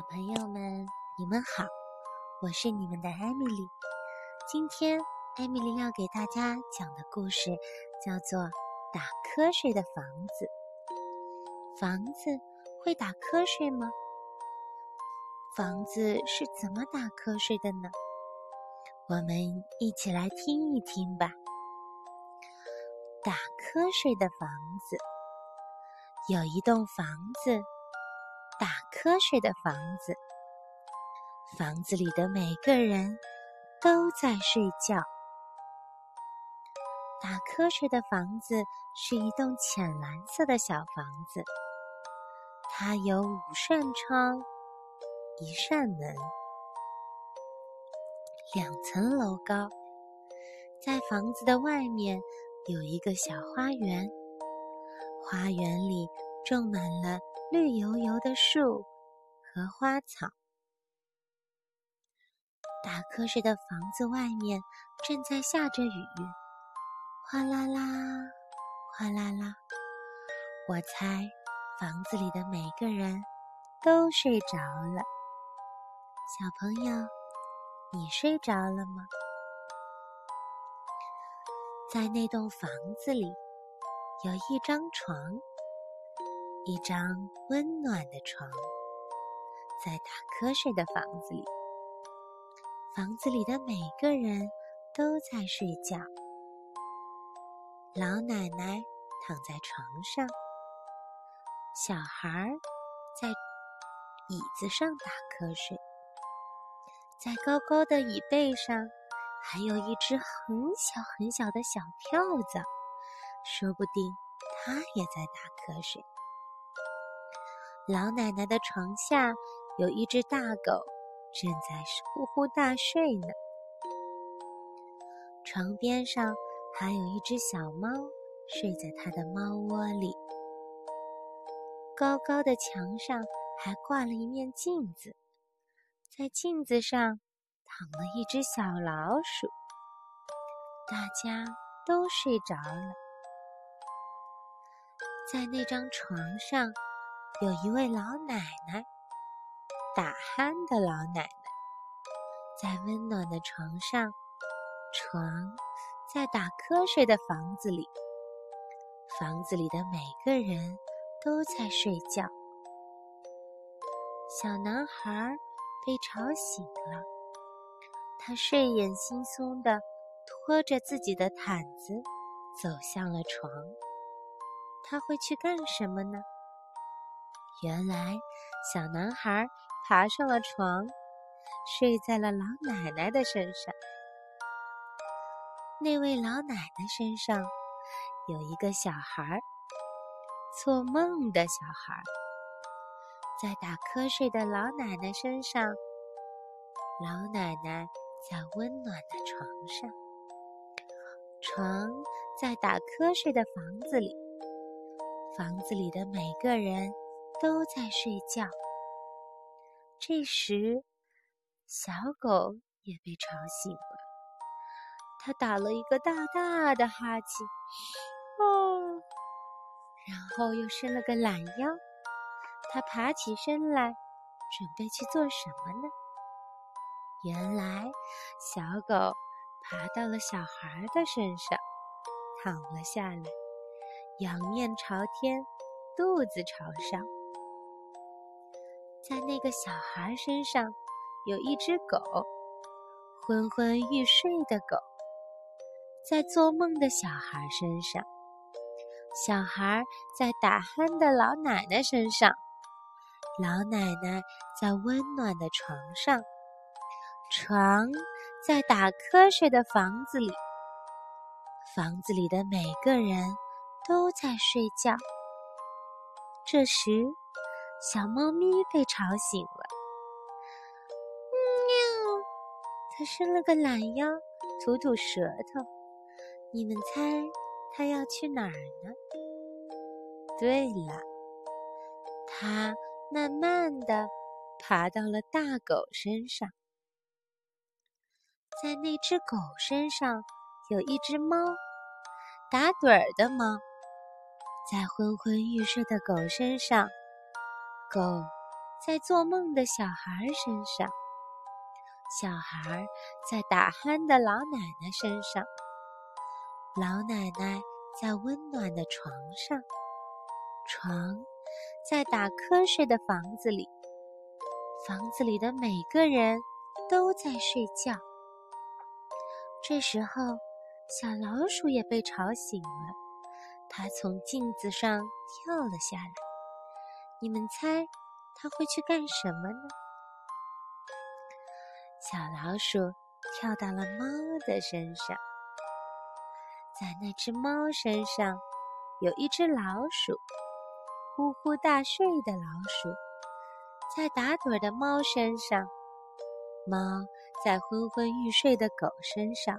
小朋友们，你们好，我是你们的艾米丽。今天，艾米丽要给大家讲的故事叫做《打瞌睡的房子》。房子会打瞌睡吗？房子是怎么打瞌睡的呢？我们一起来听一听吧。打瞌睡的房子，有一栋房子。瞌睡的房子，房子里的每个人都在睡觉。打瞌睡的房子是一栋浅蓝色的小房子，它有五扇窗，一扇门，两层楼高。在房子的外面有一个小花园，花园里种满了。绿油油的树和花草。打瞌睡的房子外面正在下着雨，哗啦啦，哗啦啦。我猜房子里的每个人都睡着了。小朋友，你睡着了吗？在那栋房子里有一张床。一张温暖的床，在打瞌睡的房子里。房子里的每个人都在睡觉。老奶奶躺在床上，小孩在椅子上打瞌睡。在高高的椅背上，还有一只很小很小的小跳蚤，说不定它也在打瞌睡。老奶奶的床下有一只大狗，正在呼呼大睡呢。床边上还有一只小猫，睡在它的猫窝里。高高的墙上还挂了一面镜子，在镜子上躺了一只小老鼠。大家都睡着了，在那张床上。有一位老奶奶，打鼾的老奶奶，在温暖的床上，床在打瞌睡的房子里，房子里的每个人都在睡觉。小男孩被吵醒了，他睡眼惺忪的拖着自己的毯子走向了床。他会去干什么呢？原来，小男孩爬上了床，睡在了老奶奶的身上。那位老奶奶身上有一个小孩，做梦的小孩。在打瞌睡的老奶奶身上，老奶奶在温暖的床上，床在打瞌睡的房子里，房子里的每个人。都在睡觉。这时，小狗也被吵醒了。它打了一个大大的哈欠，哦，然后又伸了个懒腰。它爬起身来，准备去做什么呢？原来，小狗爬到了小孩的身上，躺了下来，仰面朝天，肚子朝上。在那个小孩身上，有一只狗，昏昏欲睡的狗。在做梦的小孩身上，小孩在打鼾的老奶奶身上，老奶奶在温暖的床上，床在打瞌睡的房子里，房子里的每个人都在睡觉。这时。小猫咪被吵醒了，喵！它伸了个懒腰，吐吐舌头。你们猜它要去哪儿呢？对了，它慢慢的爬到了大狗身上。在那只狗身上有一只猫，打盹儿的猫，在昏昏欲睡的狗身上。狗在做梦的小孩身上，小孩在打鼾的老奶奶身上，老奶奶在温暖的床上，床在打瞌睡的房子里，房子里的每个人都在睡觉。这时候，小老鼠也被吵醒了，它从镜子上跳了下来。你们猜？他会去干什么呢？小老鼠跳到了猫的身上，在那只猫身上有一只老鼠，呼呼大睡的老鼠，在打盹的猫身上，猫在昏昏欲睡的狗身上，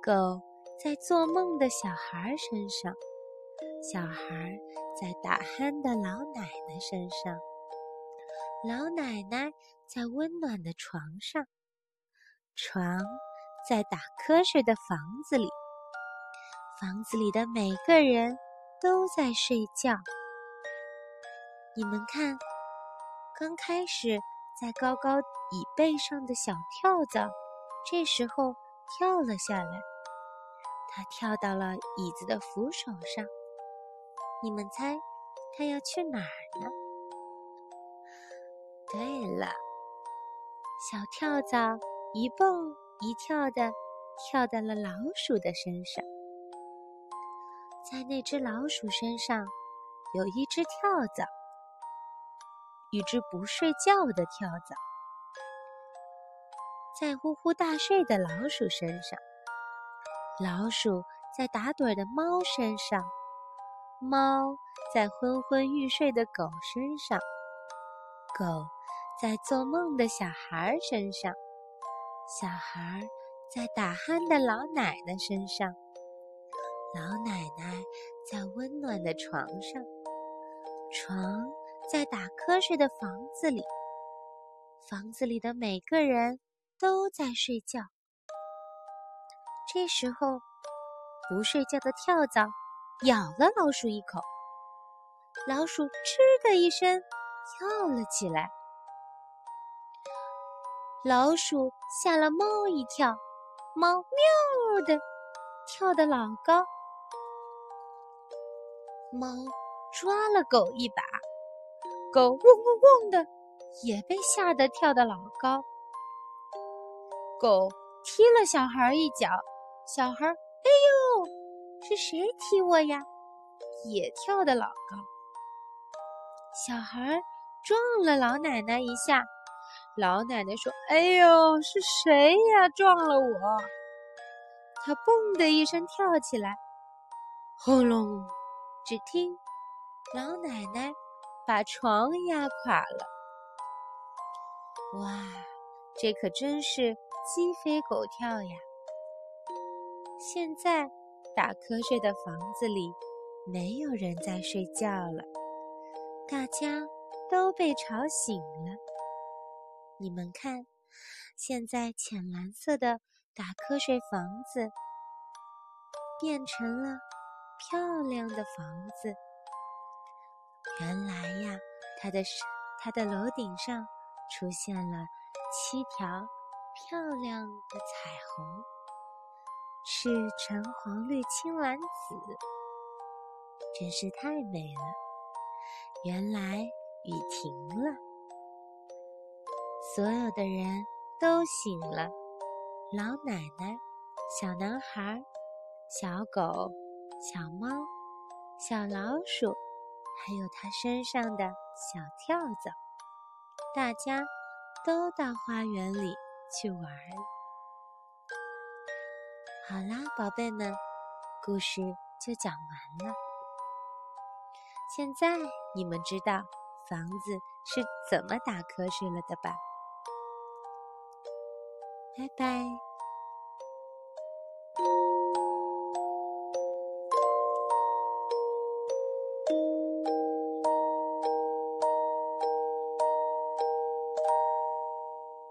狗在做梦的小孩身上，小孩在打鼾的老奶奶身上。老奶奶在温暖的床上，床在打瞌睡的房子里，房子里的每个人都在睡觉。你们看，刚开始在高高椅背上的小跳蚤，这时候跳了下来，它跳到了椅子的扶手上。你们猜，它要去哪儿呢？对了，小跳蚤一蹦一跳的跳到了老鼠的身上，在那只老鼠身上有一只跳蚤，一只不睡觉的跳蚤，在呼呼大睡的老鼠身上，老鼠在打盹的猫身上，猫在昏昏欲睡的狗身上，狗。在做梦的小孩身上，小孩在打鼾的老奶奶身上，老奶奶在温暖的床上，床在打瞌睡的房子里，房子里的每个人都在睡觉。这时候，不睡觉的跳蚤咬了老鼠一口，老鼠“嗤”的一声跳了起来。老鼠吓了猫一跳，猫喵的跳得老高。猫抓了狗一把，狗嗡嗡嗡的也被吓得跳得老高。狗踢了小孩一脚，小孩，是谁踢我呀？也跳得老高。小孩撞了老奶奶一下。老奶奶说：“哎呦，是谁呀？撞了我！”她嘣的一声跳起来，轰隆！只听老奶奶把床压垮了。哇，这可真是鸡飞狗跳呀！现在打瞌睡的房子里没有人在睡觉了，大家都被吵醒了。你们看，现在浅蓝色的打瞌睡房子变成了漂亮的房子。原来呀，它的它的楼顶上出现了七条漂亮的彩虹，是橙黄绿青蓝紫，真是太美了。原来雨停了。所有的人都醒了，老奶奶、小男孩、小狗、小猫、小老鼠，还有它身上的小跳蚤，大家都到花园里去玩。好啦，宝贝们，故事就讲完了。现在你们知道房子是怎么打瞌睡了的吧？拜拜。